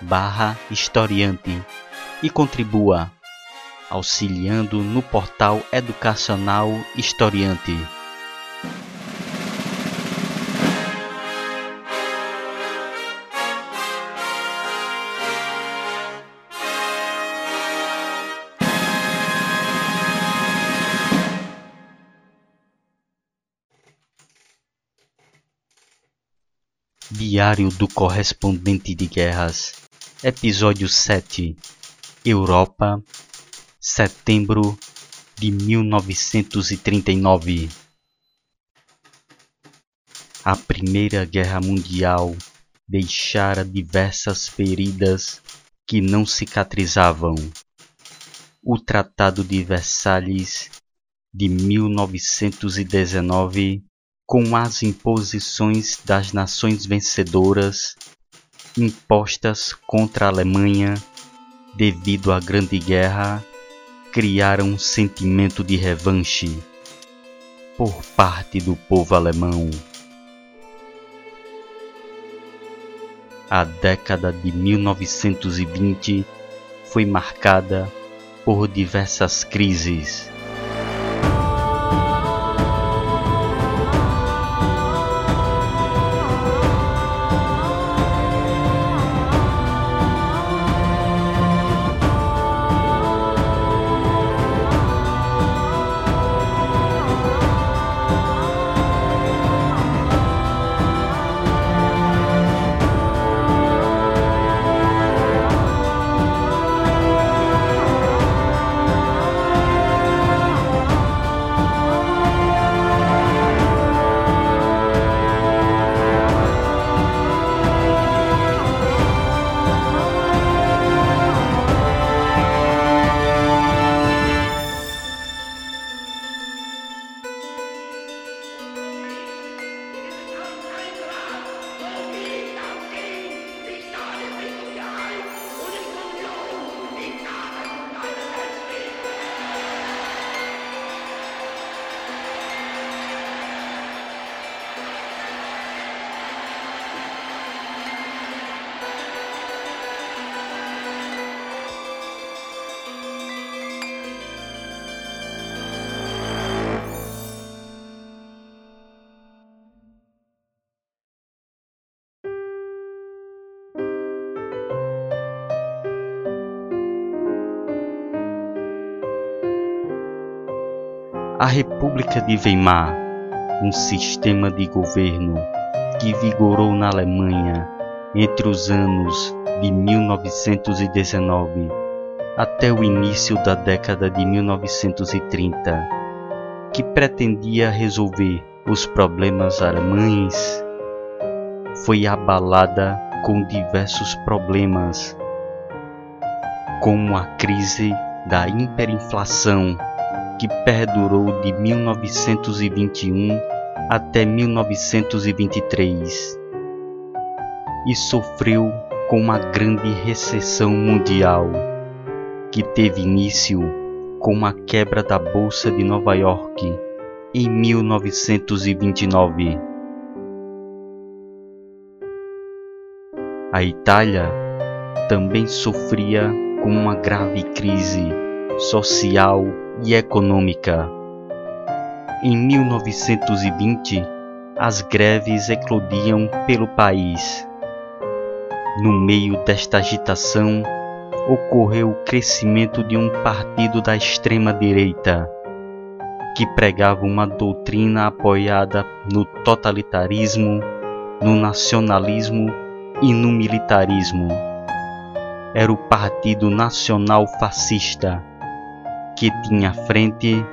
barra historiante e contribua auxiliando no portal educacional Historiante. Diário do Correspondente de Guerras, Episódio 7 Europa, setembro de 1939 A Primeira Guerra Mundial deixara diversas feridas que não cicatrizavam. O Tratado de Versalhes de 1919 com as imposições das nações vencedoras impostas contra a Alemanha devido à Grande Guerra, criaram um sentimento de revanche por parte do povo alemão. A década de 1920 foi marcada por diversas crises A República de Weimar, um sistema de governo que vigorou na Alemanha entre os anos de 1919 até o início da década de 1930, que pretendia resolver os problemas alemães, foi abalada com diversos problemas, como a crise da hiperinflação que perdurou de 1921 até 1923 e sofreu com uma grande recessão mundial que teve início com a quebra da Bolsa de Nova York em 1929. A Itália também sofria com uma grave crise social e econômica. Em 1920, as greves eclodiam pelo país. No meio desta agitação, ocorreu o crescimento de um partido da extrema-direita, que pregava uma doutrina apoiada no totalitarismo, no nacionalismo e no militarismo. Era o Partido Nacional Fascista que tinha à frente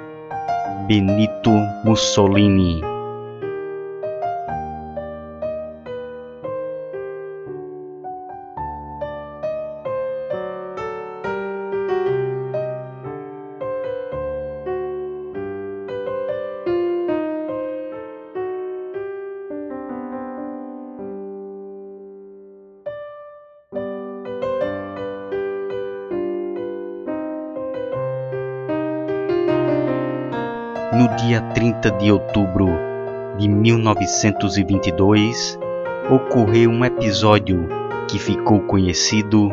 Benito Mussolini. Dia 30 de outubro de 1922, ocorreu um episódio que ficou conhecido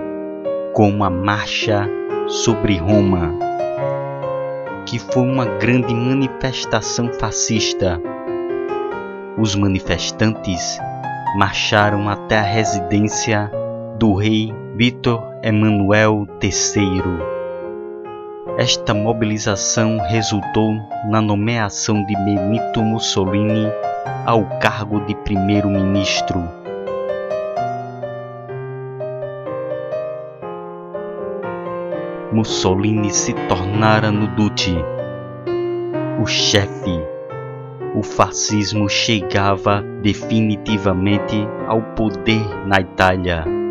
como a Marcha sobre Roma, que foi uma grande manifestação fascista. Os manifestantes marcharam até a residência do rei Vítor Emanuel III esta mobilização resultou na nomeação de Benito Mussolini ao cargo de primeiro-ministro. Mussolini se tornara no Duce o chefe. O fascismo chegava definitivamente ao poder na Itália.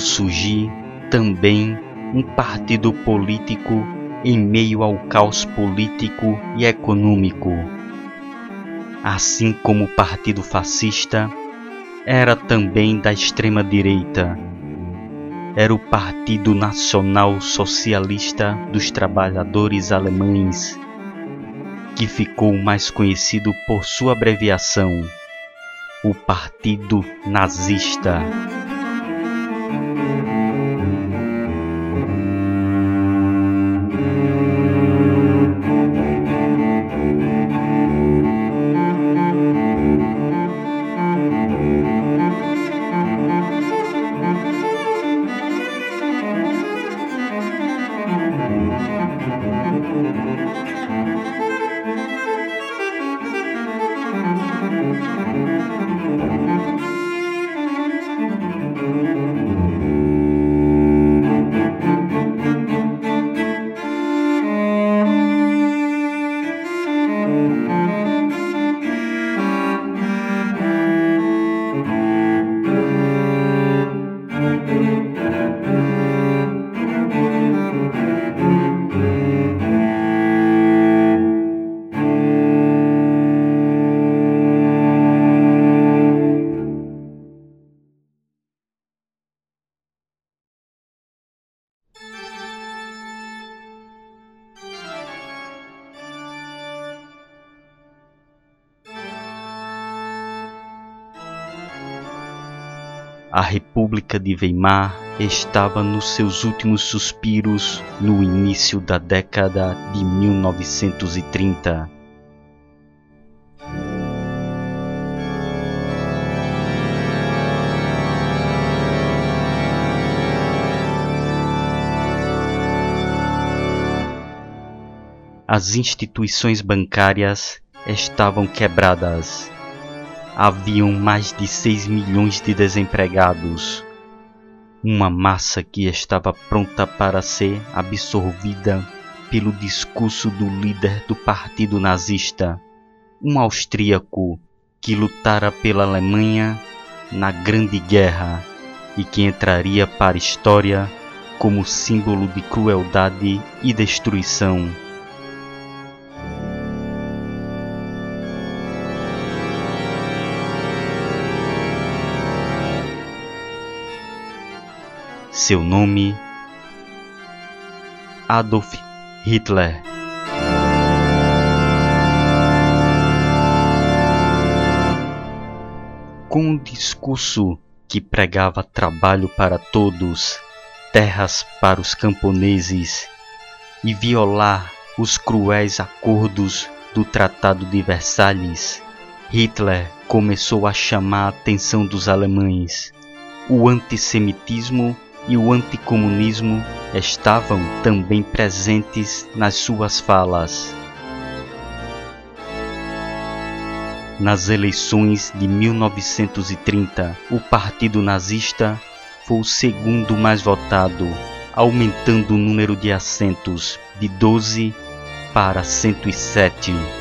Surgir também um partido político em meio ao caos político e econômico. Assim como o Partido Fascista era também da extrema direita. Era o Partido Nacional Socialista dos Trabalhadores Alemães, que ficou mais conhecido por sua abreviação o Partido Nazista. República de Weimar estava nos seus últimos suspiros no início da década de 1930. As instituições bancárias estavam quebradas haviam mais de 6 milhões de desempregados, uma massa que estava pronta para ser absorvida pelo discurso do líder do partido nazista, um austríaco que lutara pela Alemanha na Grande Guerra e que entraria para a história como símbolo de crueldade e destruição. Seu nome Adolf Hitler. Com um discurso que pregava trabalho para todos, terras para os camponeses e violar os cruéis acordos do Tratado de Versalhes, Hitler começou a chamar a atenção dos alemães. O antissemitismo e o anticomunismo estavam também presentes nas suas falas. Nas eleições de 1930, o Partido Nazista foi o segundo mais votado, aumentando o número de assentos de 12 para 107.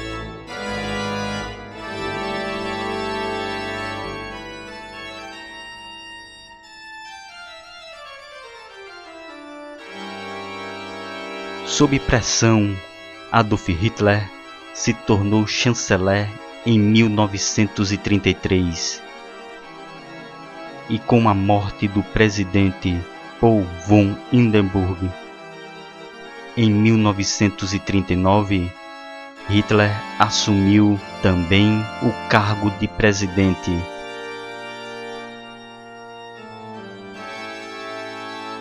Sob pressão, Adolf Hitler se tornou chanceler em 1933. E com a morte do presidente Paul von Hindenburg em 1939, Hitler assumiu também o cargo de presidente.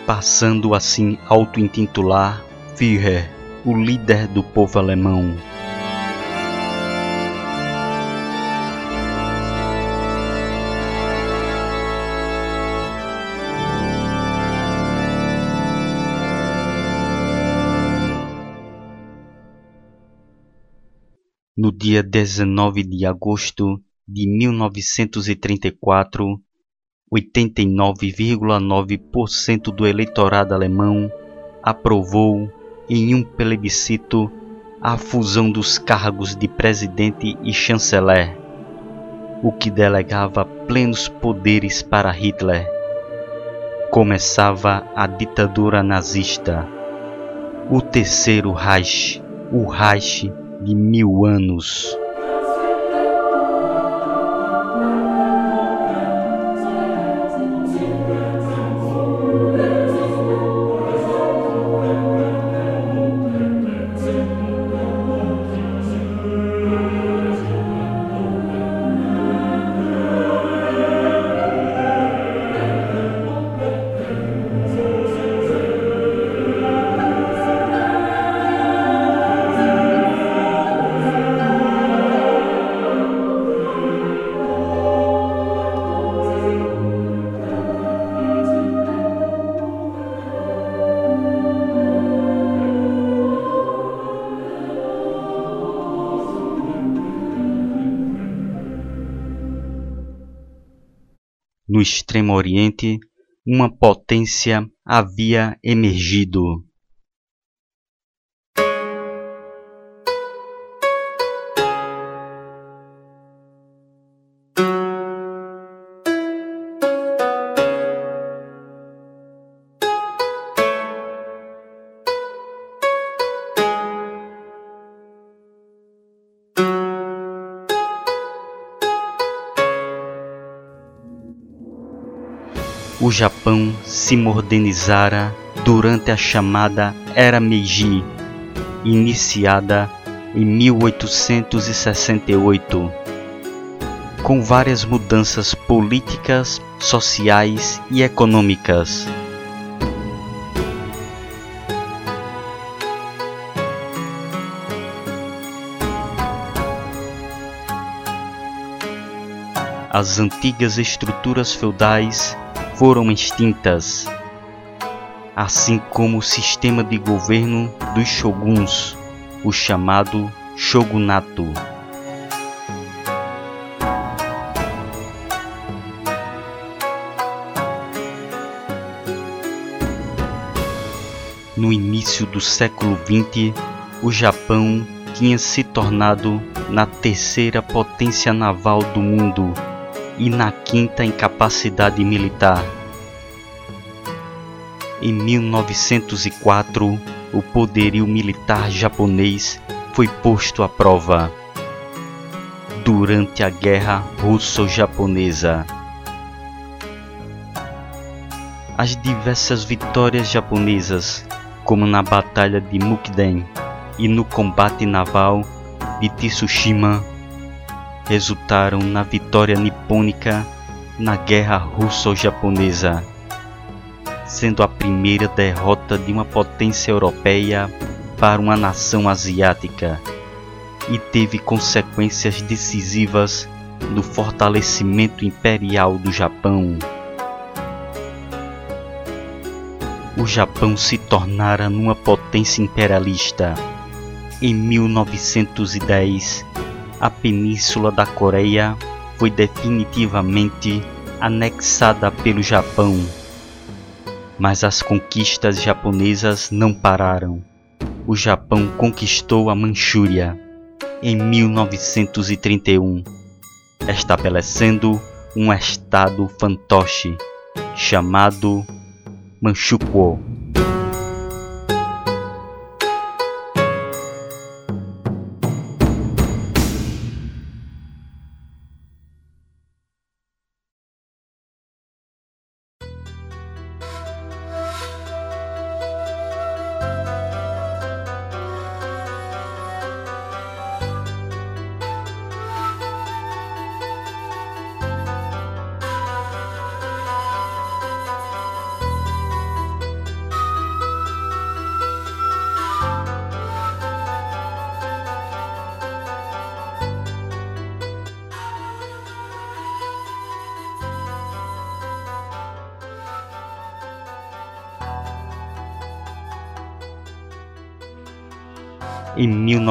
Passando assim auto-intitular Führer, o líder do povo alemão. No dia 19 de agosto de 1934, 89,9% do eleitorado alemão aprovou em um plebiscito a fusão dos cargos de presidente e chanceler, o que delegava plenos poderes para Hitler. Começava a ditadura nazista. O terceiro Reich, o Reich de mil anos. No Extremo Oriente, uma potência havia emergido. O Japão se modernizara durante a chamada Era Meiji, iniciada em 1868, com várias mudanças políticas, sociais e econômicas. As antigas estruturas feudais foram extintas, assim como o sistema de governo dos shoguns, o chamado shogunato. No início do século XX, o Japão tinha se tornado na terceira potência naval do mundo e na quinta em capacidade militar. Em 1904, o poderio militar japonês foi posto à prova durante a Guerra Russo-Japonesa. As diversas vitórias japonesas, como na Batalha de Mukden e no combate naval de Tsushima, resultaram na vitória nipônica na Guerra Russo-Japonesa, sendo a primeira derrota de uma potência europeia para uma nação asiática e teve consequências decisivas do fortalecimento imperial do Japão. O Japão se tornara numa potência imperialista. Em 1910, a Península da Coreia foi definitivamente anexada pelo Japão. Mas as conquistas japonesas não pararam. O Japão conquistou a Manchúria em 1931, estabelecendo um estado fantoche chamado Manchukuo.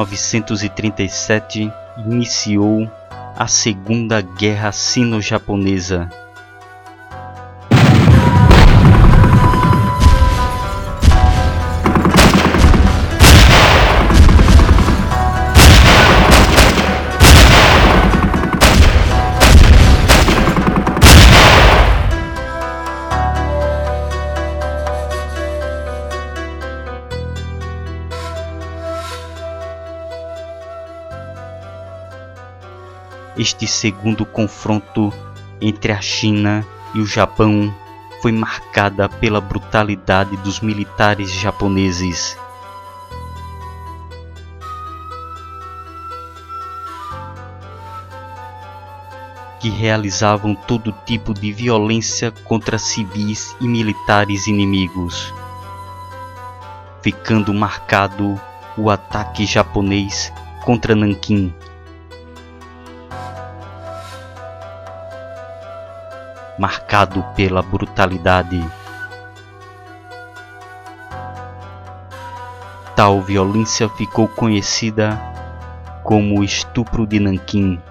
1937 iniciou a Segunda Guerra Sino-Japonesa. Este segundo confronto entre a China e o Japão foi marcada pela brutalidade dos militares japoneses. Que realizavam todo tipo de violência contra civis e militares inimigos, ficando marcado o ataque japonês contra Nanquim marcado pela brutalidade. Tal violência ficou conhecida como o estupro de Nanquim,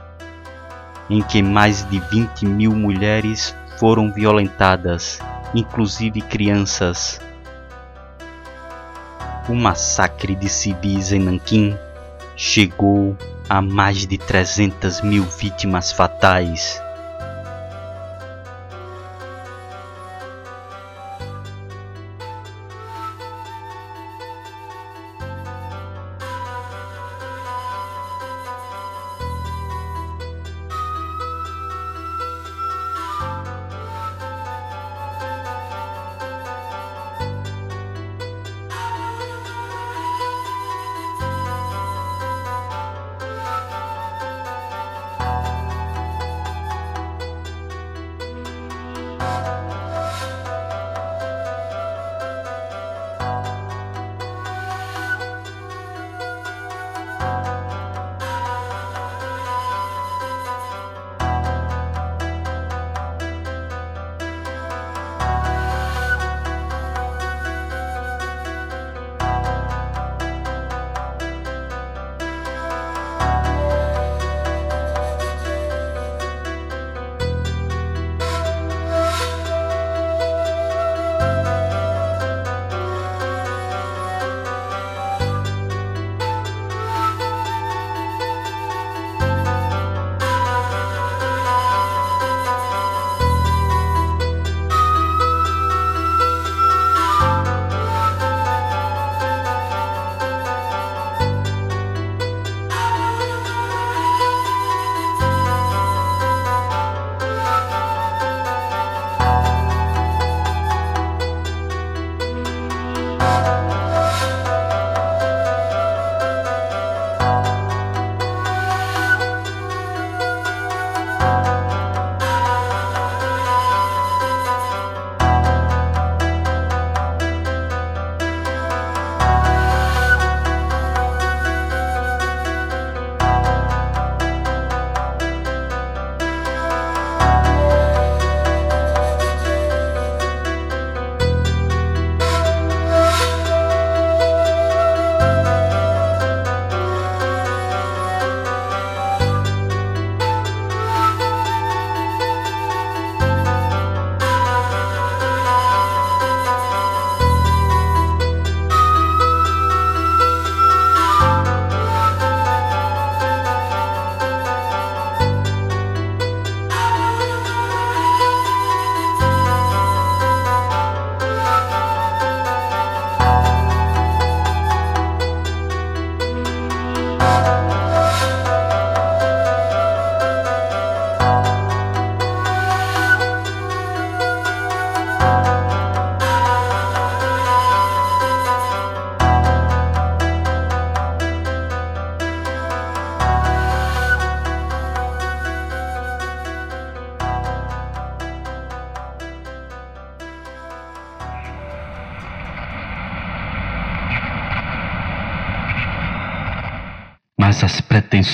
em que mais de 20 mil mulheres foram violentadas, inclusive crianças. O massacre de civis em Nanquim chegou a mais de 300 mil vítimas fatais.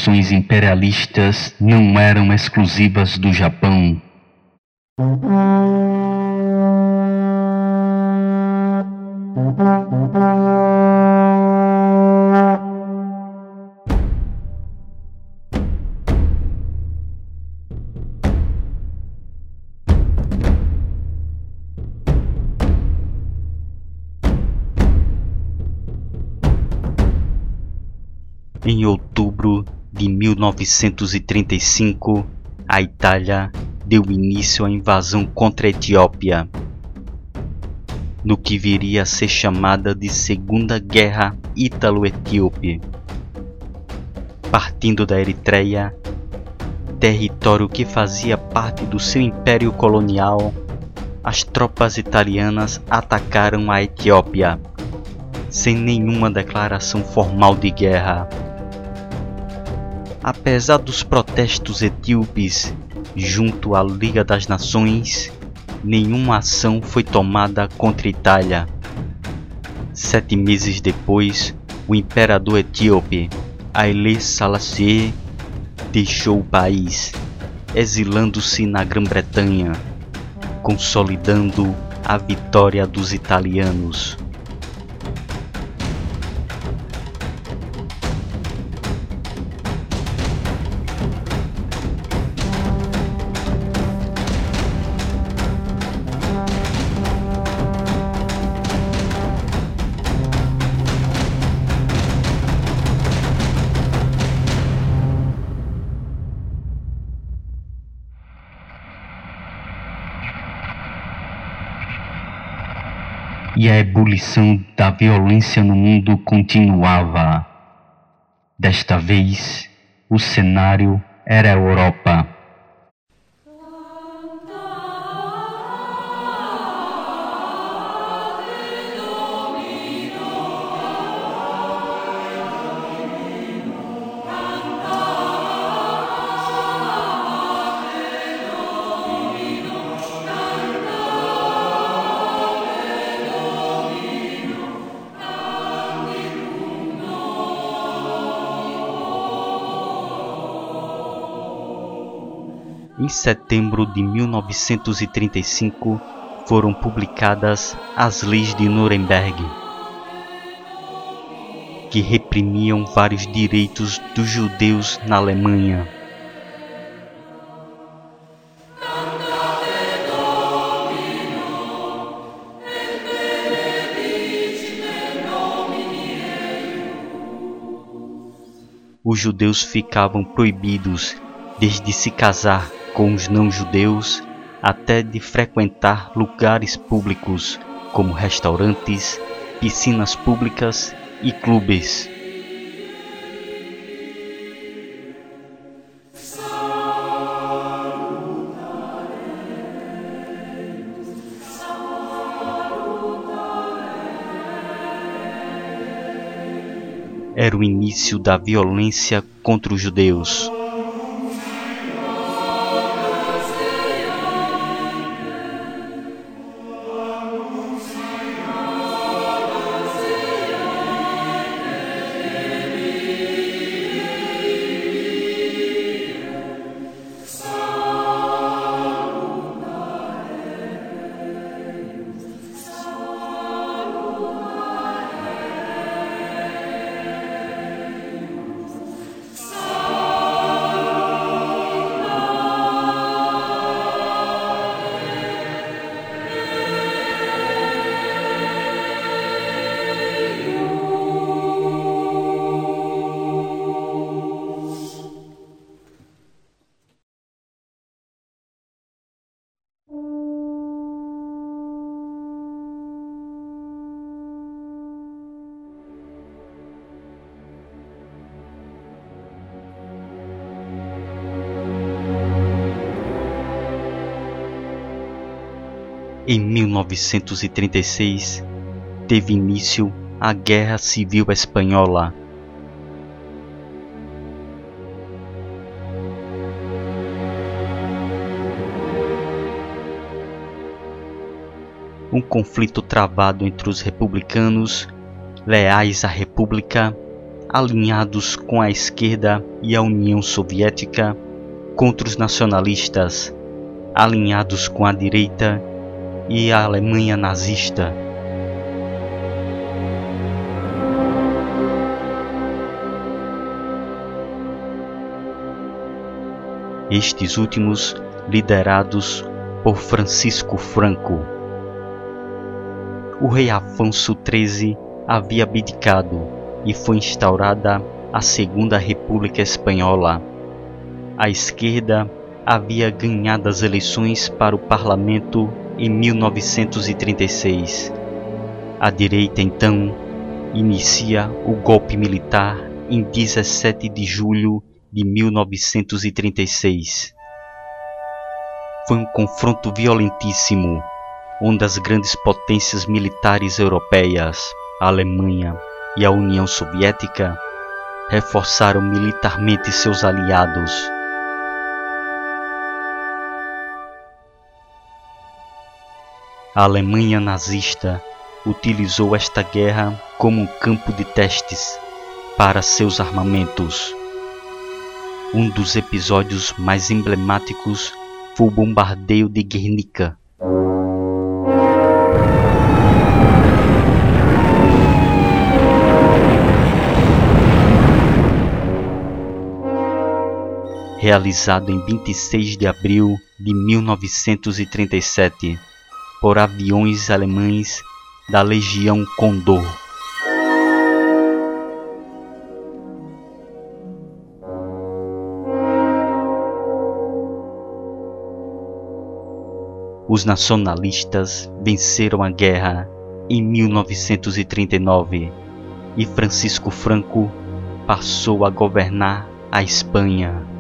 Pretensões imperialistas não eram exclusivas do Japão. 1935, a Itália deu início à invasão contra a Etiópia, no que viria a ser chamada de Segunda Guerra Ítalo-Etíope. Partindo da Eritreia, território que fazia parte do seu império colonial, as tropas italianas atacaram a Etiópia, sem nenhuma declaração formal de guerra. Apesar dos protestos etíopes junto à Liga das Nações, nenhuma ação foi tomada contra a Itália. Sete meses depois, o imperador etíope Haile Selassie deixou o país, exilando-se na Grã-Bretanha, consolidando a vitória dos italianos. E a ebulição da violência no mundo continuava. Desta vez, o cenário era a Europa. Em setembro de 1935 foram publicadas as Leis de Nuremberg, que reprimiam vários direitos dos judeus na Alemanha. Os judeus ficavam proibidos desde se casar com os não-judeus até de frequentar lugares públicos como restaurantes, piscinas públicas e clubes. Era o início da violência contra os judeus. Em 1936, teve início a Guerra Civil Espanhola. Um conflito travado entre os republicanos, leais à República, alinhados com a esquerda e a União Soviética, contra os nacionalistas, alinhados com a direita e a Alemanha nazista. Estes últimos liderados por Francisco Franco. O rei Afonso XIII havia abdicado e foi instaurada a Segunda República Espanhola. A esquerda havia ganhado as eleições para o parlamento em 1936. A direita, então, inicia o golpe militar em 17 de julho de 1936. Foi um confronto violentíssimo, onde as grandes potências militares europeias, a Alemanha e a União Soviética, reforçaram militarmente seus aliados A Alemanha nazista utilizou esta guerra como um campo de testes para seus armamentos. Um dos episódios mais emblemáticos foi o bombardeio de Guernica. Realizado em 26 de abril de 1937 por aviões alemães da Legião Condor. Os nacionalistas venceram a guerra em 1939 e Francisco Franco passou a governar a Espanha.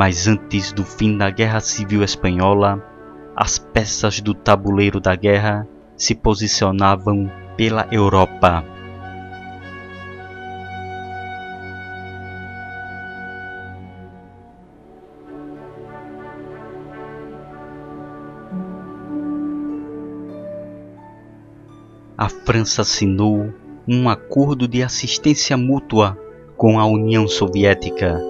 Mas antes do fim da Guerra Civil Espanhola, as peças do tabuleiro da guerra se posicionavam pela Europa. A França assinou um acordo de assistência mútua com a União Soviética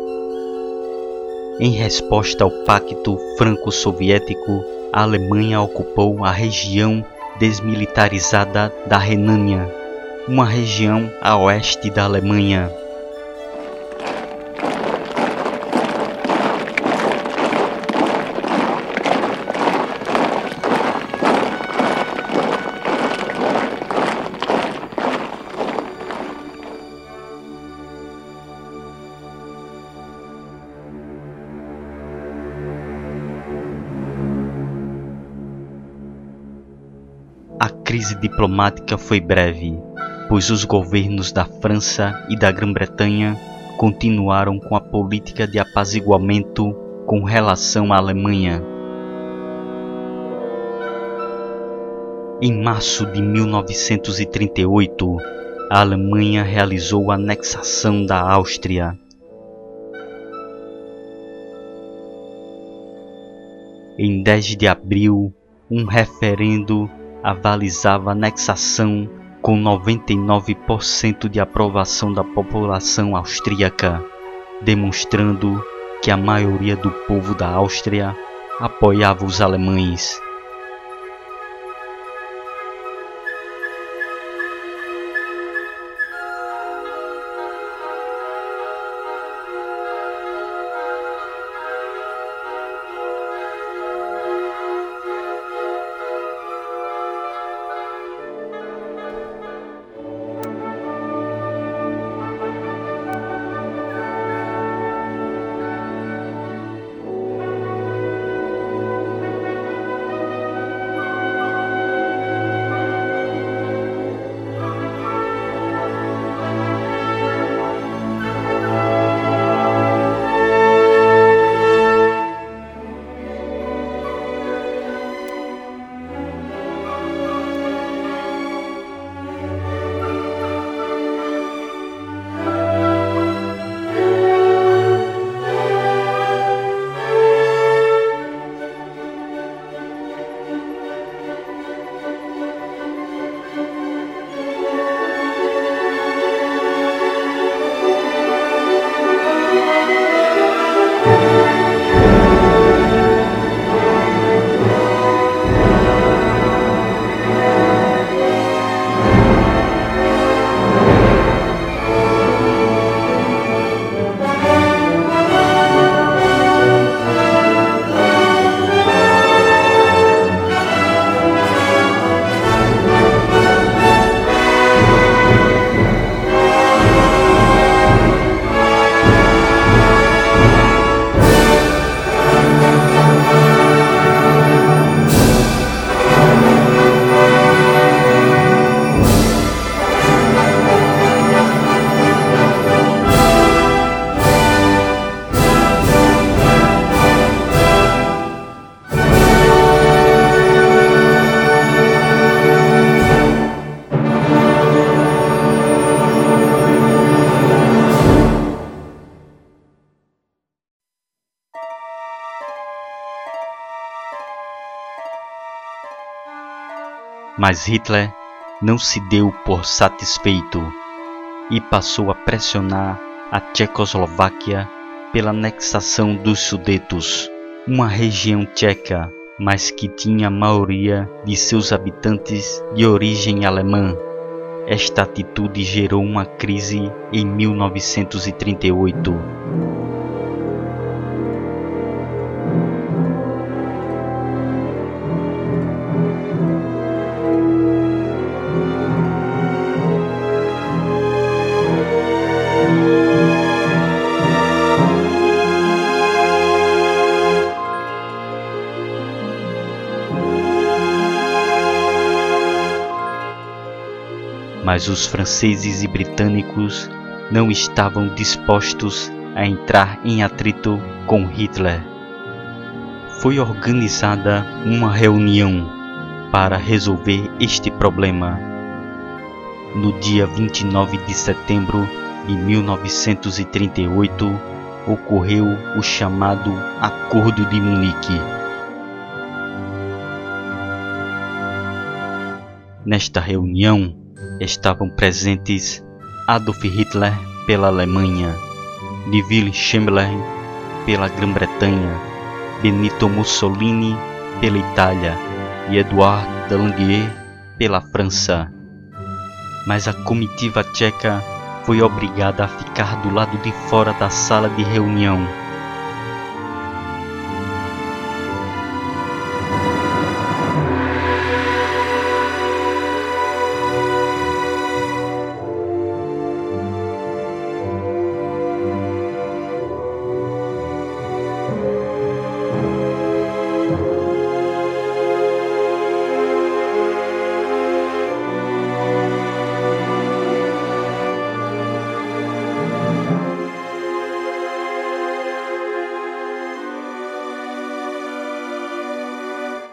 em resposta ao Pacto Franco-Soviético, a Alemanha ocupou a região desmilitarizada da Renânia, uma região a oeste da Alemanha. Crise diplomática foi breve, pois os governos da França e da Grã-Bretanha continuaram com a política de apaziguamento com relação à Alemanha. Em março de 1938, a Alemanha realizou a anexação da Áustria. Em 10 de abril, um referendo avalizava anexação com 99% de aprovação da população austríaca, demonstrando que a maioria do povo da Áustria apoiava os alemães. Mas Hitler não se deu por satisfeito e passou a pressionar a Tchecoslováquia pela anexação dos Sudetos, uma região tcheca, mas que tinha a maioria de seus habitantes de origem alemã. Esta atitude gerou uma crise em 1938. Mas os franceses e britânicos não estavam dispostos a entrar em atrito com Hitler. Foi organizada uma reunião para resolver este problema. No dia 29 de setembro de 1938, ocorreu o chamado Acordo de Munique. Nesta reunião, estavam presentes Adolf Hitler pela Alemanha, Neville Chamberlain pela Grã-Bretanha, Benito Mussolini pela Itália e Edouard Daladier pela França. Mas a comitiva tcheca foi obrigada a ficar do lado de fora da sala de reunião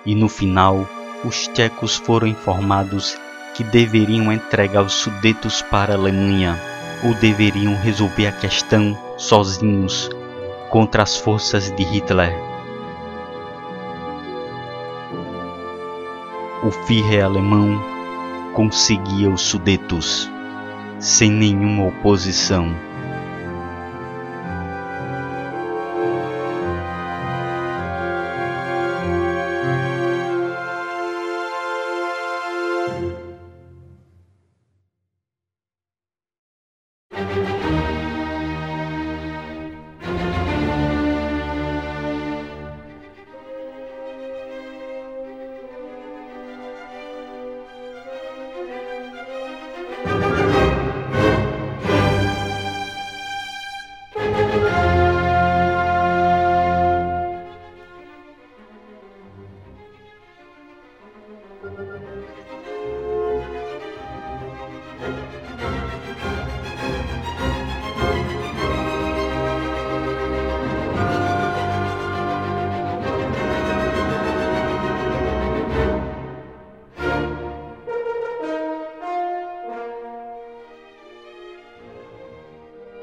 e no final os tchecos foram informados que deveriam entregar os Sudetos para a Alemanha ou deveriam resolver a questão sozinhos contra as forças de Hitler. O Führer alemão conseguia os Sudetos sem nenhuma oposição.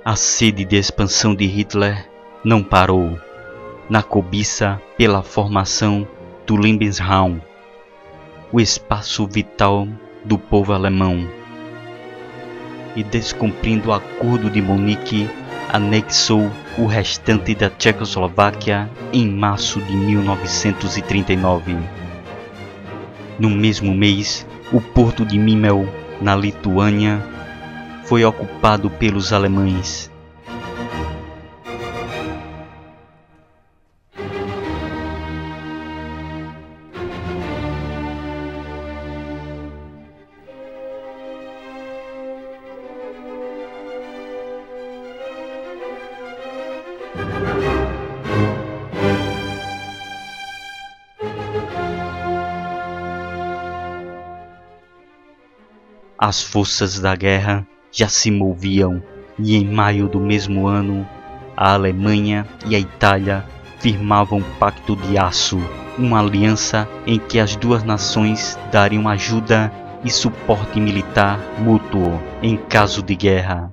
A sede de expansão de Hitler não parou na cobiça pela formação do Lebensraum, o espaço vital do povo alemão. E descumprindo o Acordo de Munique, anexou o restante da Tchecoslováquia em março de 1939. No mesmo mês, o porto de Memel, na Lituânia, foi ocupado pelos alemães. As forças da guerra já se moviam e em maio do mesmo ano a Alemanha e a Itália firmavam um pacto de aço, uma aliança em que as duas nações dariam ajuda e suporte militar mútuo em caso de guerra.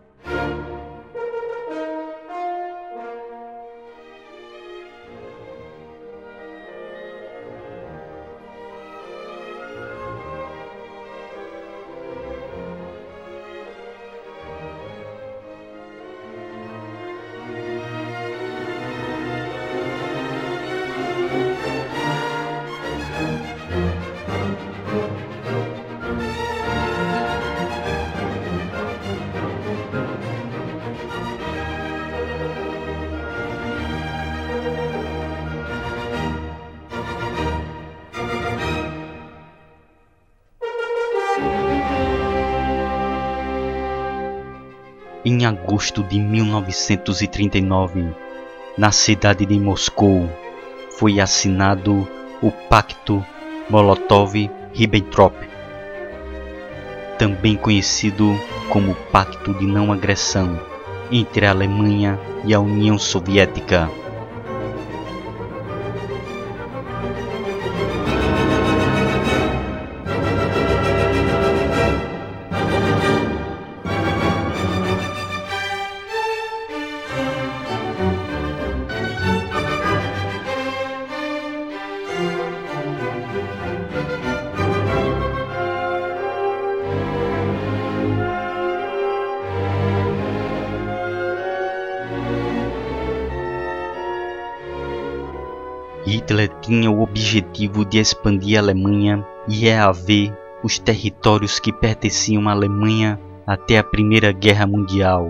Em agosto de 1939, na cidade de Moscou, foi assinado o Pacto Molotov-Ribbentrop, também conhecido como Pacto de Não Agressão entre a Alemanha e a União Soviética. Objetivo de expandir a Alemanha e reaver os territórios que pertenciam à Alemanha até a Primeira Guerra Mundial.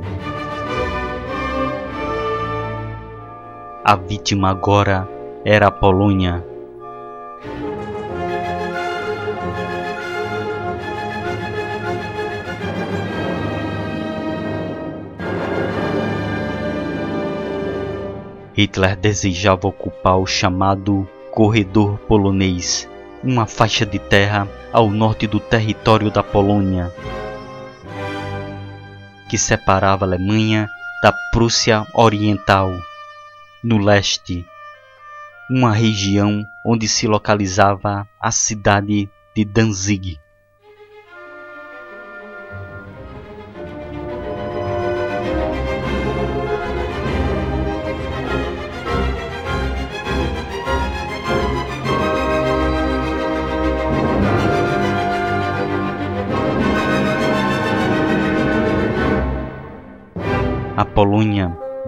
A vítima agora era a Polônia. Hitler desejava ocupar o chamado Corredor Polonês, uma faixa de terra ao norte do território da Polônia, que separava a Alemanha da Prússia Oriental, no leste, uma região onde se localizava a cidade de Danzig.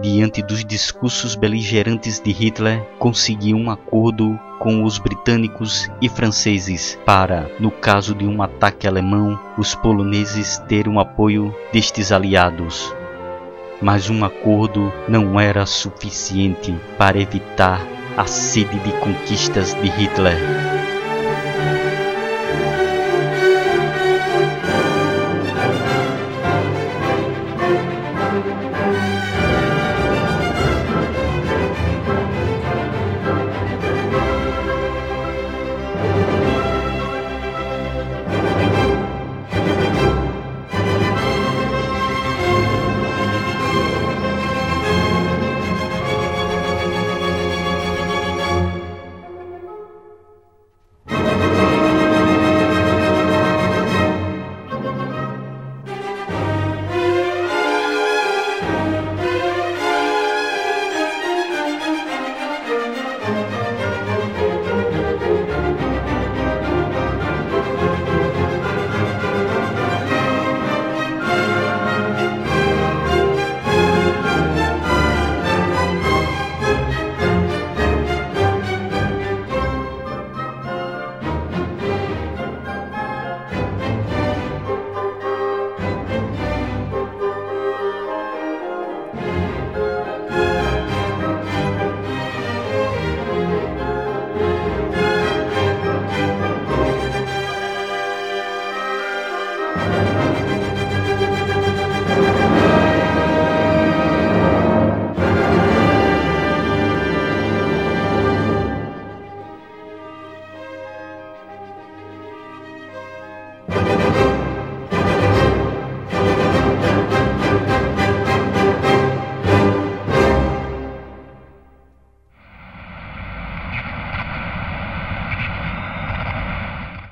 Diante dos discursos beligerantes de Hitler, conseguiu um acordo com os britânicos e franceses para, no caso de um ataque alemão, os poloneses terem o apoio destes aliados. Mas um acordo não era suficiente para evitar a sede de conquistas de Hitler.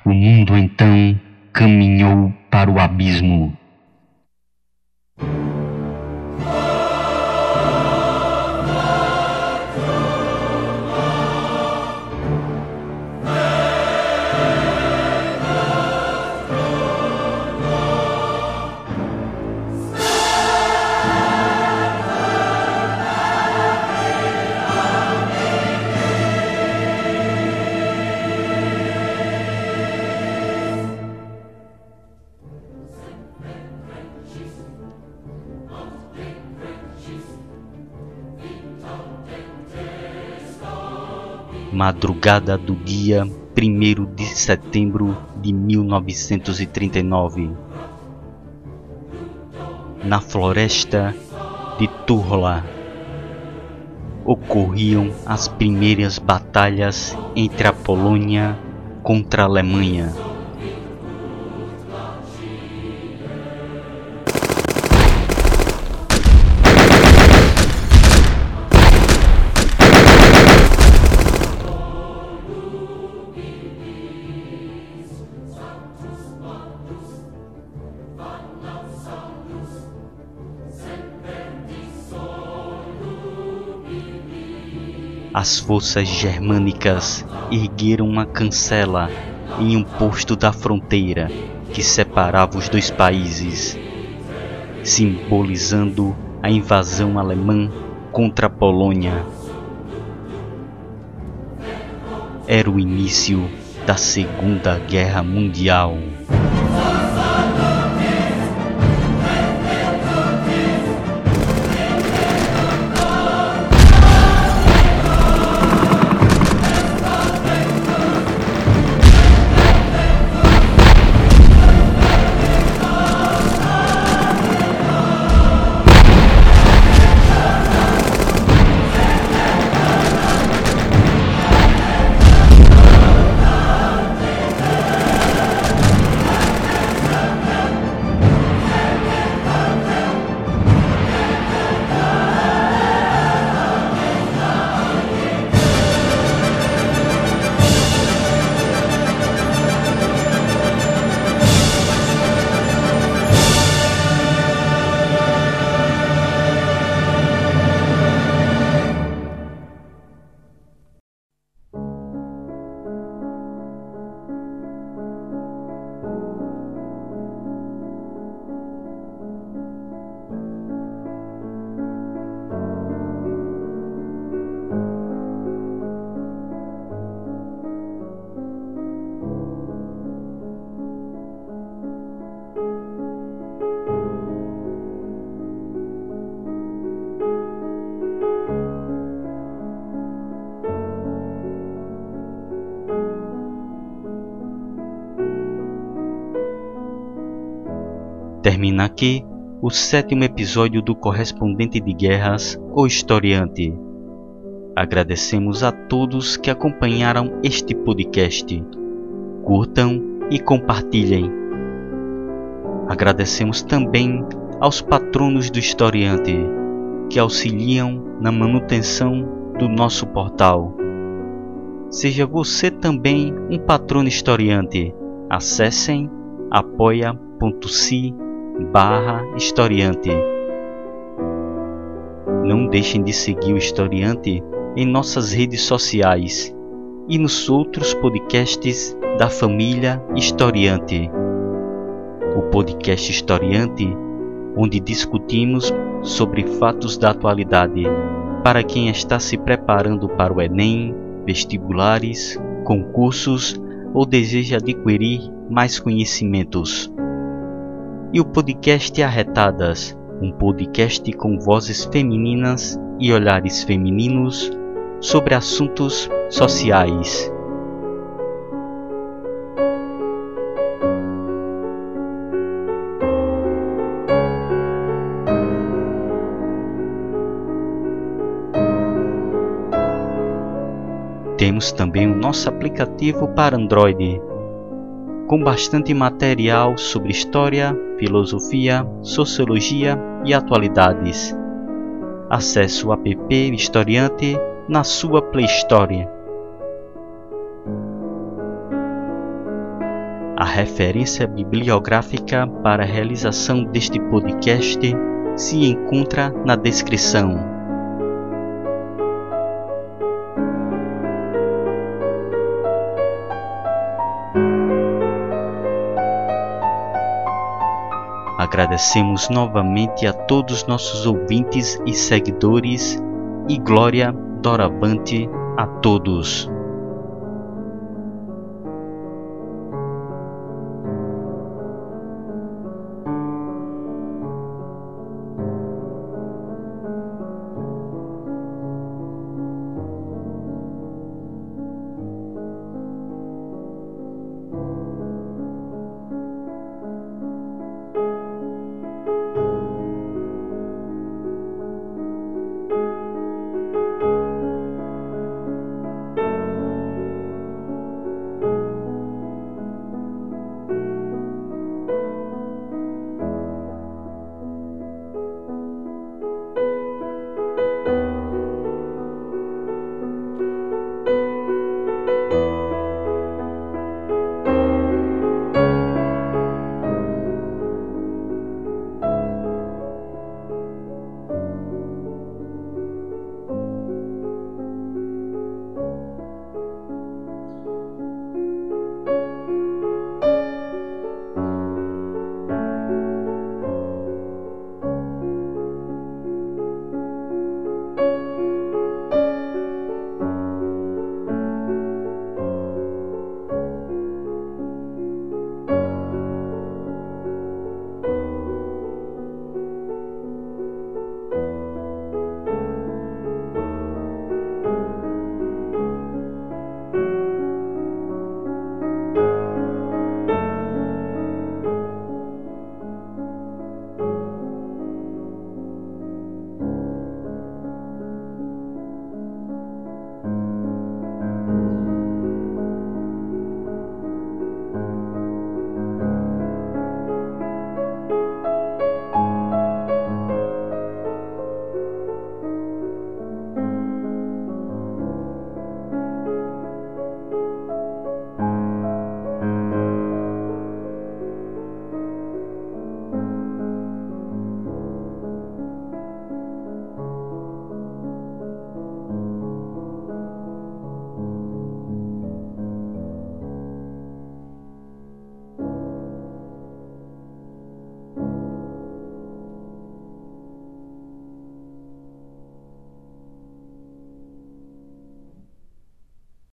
O mundo então caminhou para o abismo. Madrugada do dia 1 de setembro de 1939. na floresta de Turla, ocorriam as primeiras batalhas entre a Polônia contra a Alemanha. As forças germânicas ergueram uma cancela em um posto da fronteira que separava os dois países, simbolizando a invasão alemã contra a Polônia. Era o início da Segunda Guerra Mundial. Termina aqui o sétimo episódio do Correspondente de Guerras, o Historiante. Agradecemos a todos que acompanharam este podcast. Curtam e compartilhem. Agradecemos também aos patronos do Historiante, que auxiliam na manutenção do nosso portal. Seja você também um patrono historiante. Acessem apoia.se barra historiante. Não deixem de seguir o historiante em nossas redes sociais e nos outros podcasts da família Historiante. O podcast Historiante, onde discutimos sobre fatos da atualidade para quem está se preparando para o Enem, vestibulares, concursos ou deseja adquirir mais conhecimentos e o podcast Arretadas, um podcast com vozes femininas e olhares femininos sobre assuntos sociais. Temos também o nosso aplicativo para Android, com bastante material sobre história, filosofia, sociologia e atualidades. Acesse o app Historiante na sua Play Store. A referência bibliográfica para a realização deste podcast se encontra na descrição. Agradecemos novamente a todos nossos ouvintes e seguidores e glória doravante a todos.